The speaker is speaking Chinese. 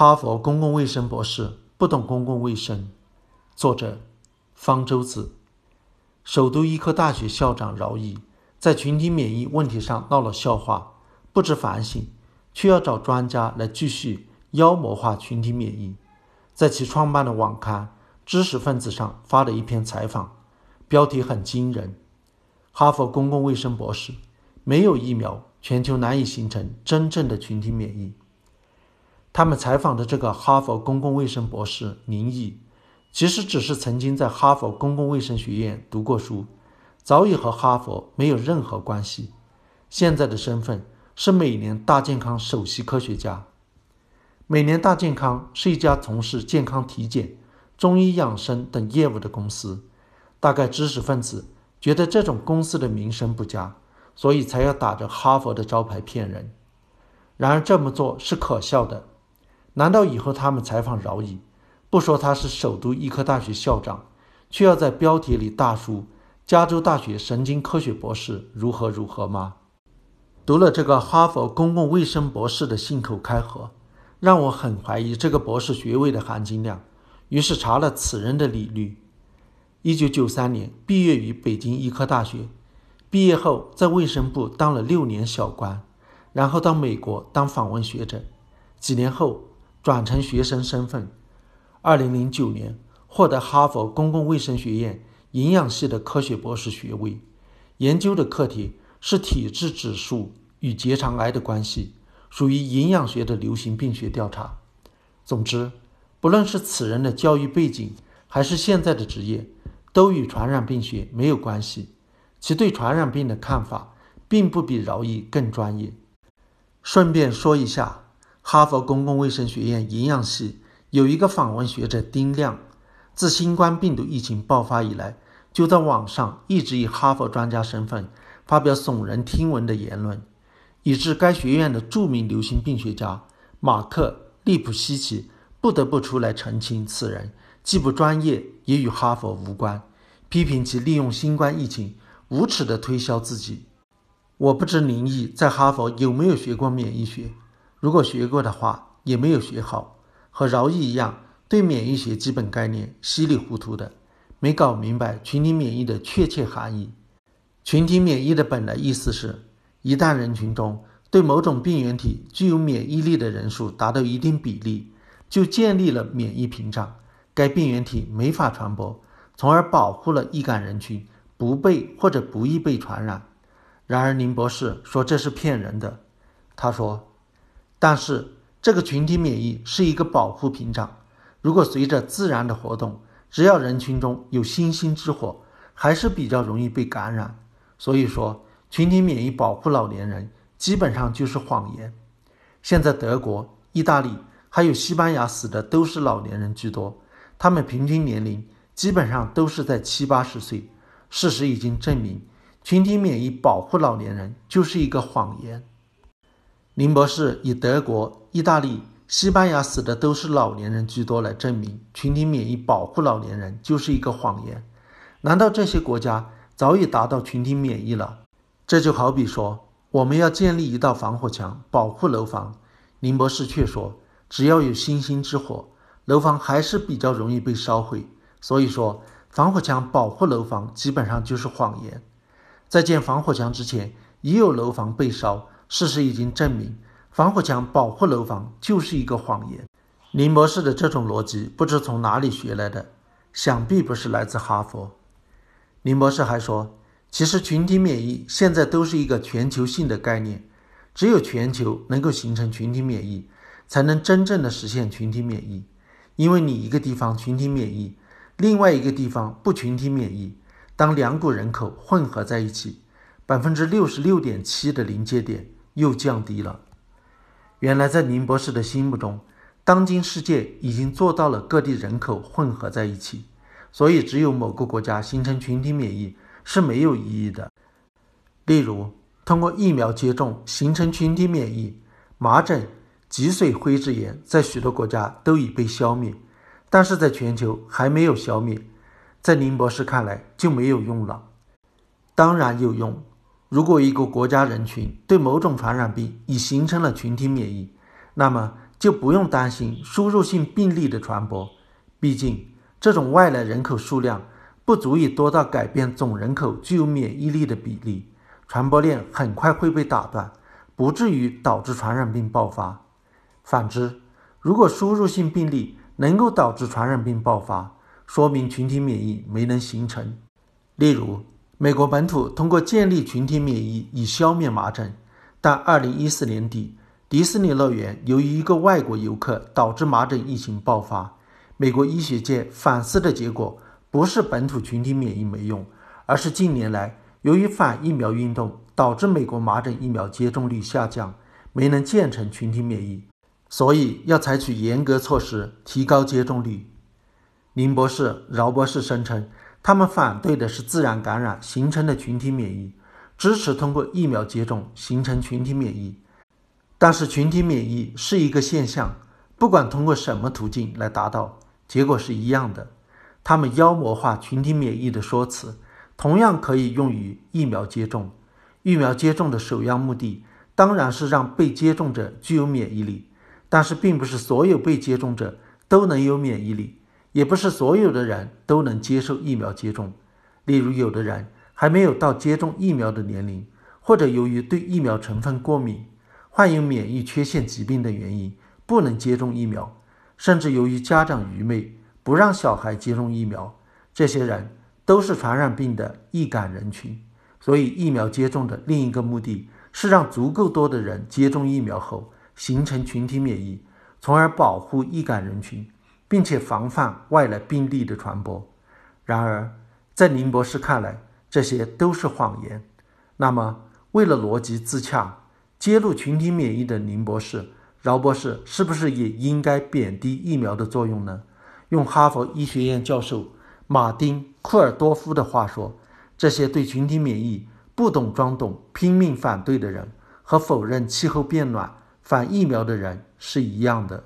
哈佛公共卫生博士不懂公共卫生。作者：方舟子。首都医科大学校长饶毅在群体免疫问题上闹了笑话，不知反省，却要找专家来继续妖魔化群体免疫。在其创办的网刊《知识分子》上发了一篇采访，标题很惊人：“哈佛公共卫生博士，没有疫苗，全球难以形成真正的群体免疫。”他们采访的这个哈佛公共卫生博士林毅，其实只是曾经在哈佛公共卫生学院读过书，早已和哈佛没有任何关系。现在的身份是每年大健康首席科学家。每年大健康是一家从事健康体检、中医养生等业务的公司。大概知识分子觉得这种公司的名声不佳，所以才要打着哈佛的招牌骗人。然而这么做是可笑的。难道以后他们采访饶毅，不说他是首都医科大学校长，却要在标题里大书“加州大学神经科学博士如何如何”吗？读了这个哈佛公共卫生博士的信口开河，让我很怀疑这个博士学位的含金量。于是查了此人的履历：一九九三年毕业于北京医科大学，毕业后在卫生部当了六年小官，然后到美国当访问学者，几年后。转成学生身份，二零零九年获得哈佛公共卫生学院营养系的科学博士学位，研究的课题是体质指数与结肠癌的关系，属于营养学的流行病学调查。总之，不论是此人的教育背景，还是现在的职业，都与传染病学没有关系。其对传染病的看法，并不比饶毅更专业。顺便说一下。哈佛公共卫生学院营养系有一个访问学者丁亮，自新冠病毒疫情爆发以来，就在网上一直以哈佛专家身份发表耸人听闻的言论，以致该学院的著名流行病学家马克利普西奇不得不出来澄清，此人既不专业，也与哈佛无关，批评其利用新冠疫情无耻地推销自己。我不知林毅在哈佛有没有学过免疫学。如果学过的话，也没有学好，和饶毅一样，对免疫学基本概念稀里糊涂的，没搞明白群体免疫的确切含义。群体免疫的本来意思是，一旦人群中对某种病原体具有免疫力的人数达到一定比例，就建立了免疫屏障，该病原体没法传播，从而保护了易感人群不被或者不易被传染。然而林博士说这是骗人的，他说。但是，这个群体免疫是一个保护屏障。如果随着自然的活动，只要人群中有星星之火，还是比较容易被感染。所以说，群体免疫保护老年人基本上就是谎言。现在德国、意大利还有西班牙死的都是老年人居多，他们平均年龄基本上都是在七八十岁。事实已经证明，群体免疫保护老年人就是一个谎言。林博士以德国、意大利、西班牙死的都是老年人居多来证明群体免疫保护老年人就是一个谎言。难道这些国家早已达到群体免疫了？这就好比说我们要建立一道防火墙保护楼房，林博士却说只要有星星之火，楼房还是比较容易被烧毁。所以说防火墙保护楼房基本上就是谎言。在建防火墙之前，已有楼房被烧。事实已经证明，防火墙保护楼房就是一个谎言。林博士的这种逻辑不知从哪里学来的，想必不是来自哈佛。林博士还说，其实群体免疫现在都是一个全球性的概念，只有全球能够形成群体免疫，才能真正的实现群体免疫。因为你一个地方群体免疫，另外一个地方不群体免疫，当两股人口混合在一起，百分之六十六点七的临界点。又降低了。原来，在林博士的心目中，当今世界已经做到了各地人口混合在一起，所以只有某个国家形成群体免疫是没有意义的。例如，通过疫苗接种形成群体免疫，麻疹、脊髓灰质炎在许多国家都已被消灭，但是在全球还没有消灭。在林博士看来就没有用了。当然有用。如果一个国家人群对某种传染病已形成了群体免疫，那么就不用担心输入性病例的传播。毕竟，这种外来人口数量不足以多到改变总人口具有免疫力的比例，传播链很快会被打断，不至于导致传染病爆发。反之，如果输入性病例能够导致传染病爆发，说明群体免疫没能形成。例如，美国本土通过建立群体免疫以消灭麻疹，但2014年底，迪士尼乐园由于一个外国游客导致麻疹疫情爆发。美国医学界反思的结果不是本土群体免疫没用，而是近年来由于反疫苗运动导致美国麻疹疫苗接种率下降，没能建成群体免疫，所以要采取严格措施提高接种率。林博士、饶博士声称，他们反对的是自然感染形成的群体免疫，支持通过疫苗接种形成群体免疫。但是，群体免疫是一个现象，不管通过什么途径来达到，结果是一样的。他们妖魔化群体免疫的说辞，同样可以用于疫苗接种。疫苗接种的首要目的当然是让被接种者具有免疫力，但是并不是所有被接种者都能有免疫力。也不是所有的人都能接受疫苗接种，例如有的人还没有到接种疫苗的年龄，或者由于对疫苗成分过敏、患有免疫缺陷疾病的原因不能接种疫苗，甚至由于家长愚昧不让小孩接种疫苗，这些人都是传染病的易感人群。所以，疫苗接种的另一个目的是让足够多的人接种疫苗后形成群体免疫，从而保护易感人群。并且防范外来病例的传播。然而，在林博士看来，这些都是谎言。那么，为了逻辑自洽，揭露群体免疫的林博士、饶博士是不是也应该贬低疫苗的作用呢？用哈佛医学院教授马丁·库尔多夫的话说：“这些对群体免疫不懂装懂、拼命反对的人，和否认气候变暖、反疫苗的人是一样的。”